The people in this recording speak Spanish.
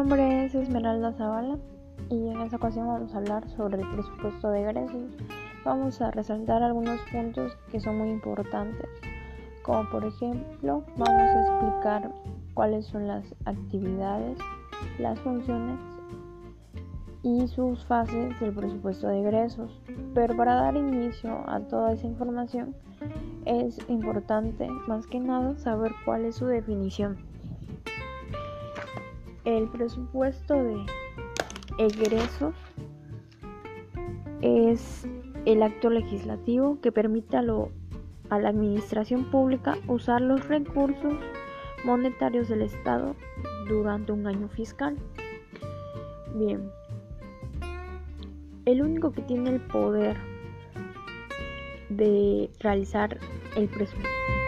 nombre es Esmeralda Zavala y en esta ocasión vamos a hablar sobre el presupuesto de egresos. Vamos a resaltar algunos puntos que son muy importantes, como por ejemplo vamos a explicar cuáles son las actividades, las funciones y sus fases del presupuesto de egresos. Pero para dar inicio a toda esa información es importante más que nada saber cuál es su definición. El presupuesto de egresos es el acto legislativo que permite a, a la administración pública usar los recursos monetarios del Estado durante un año fiscal. Bien, el único que tiene el poder de realizar el presupuesto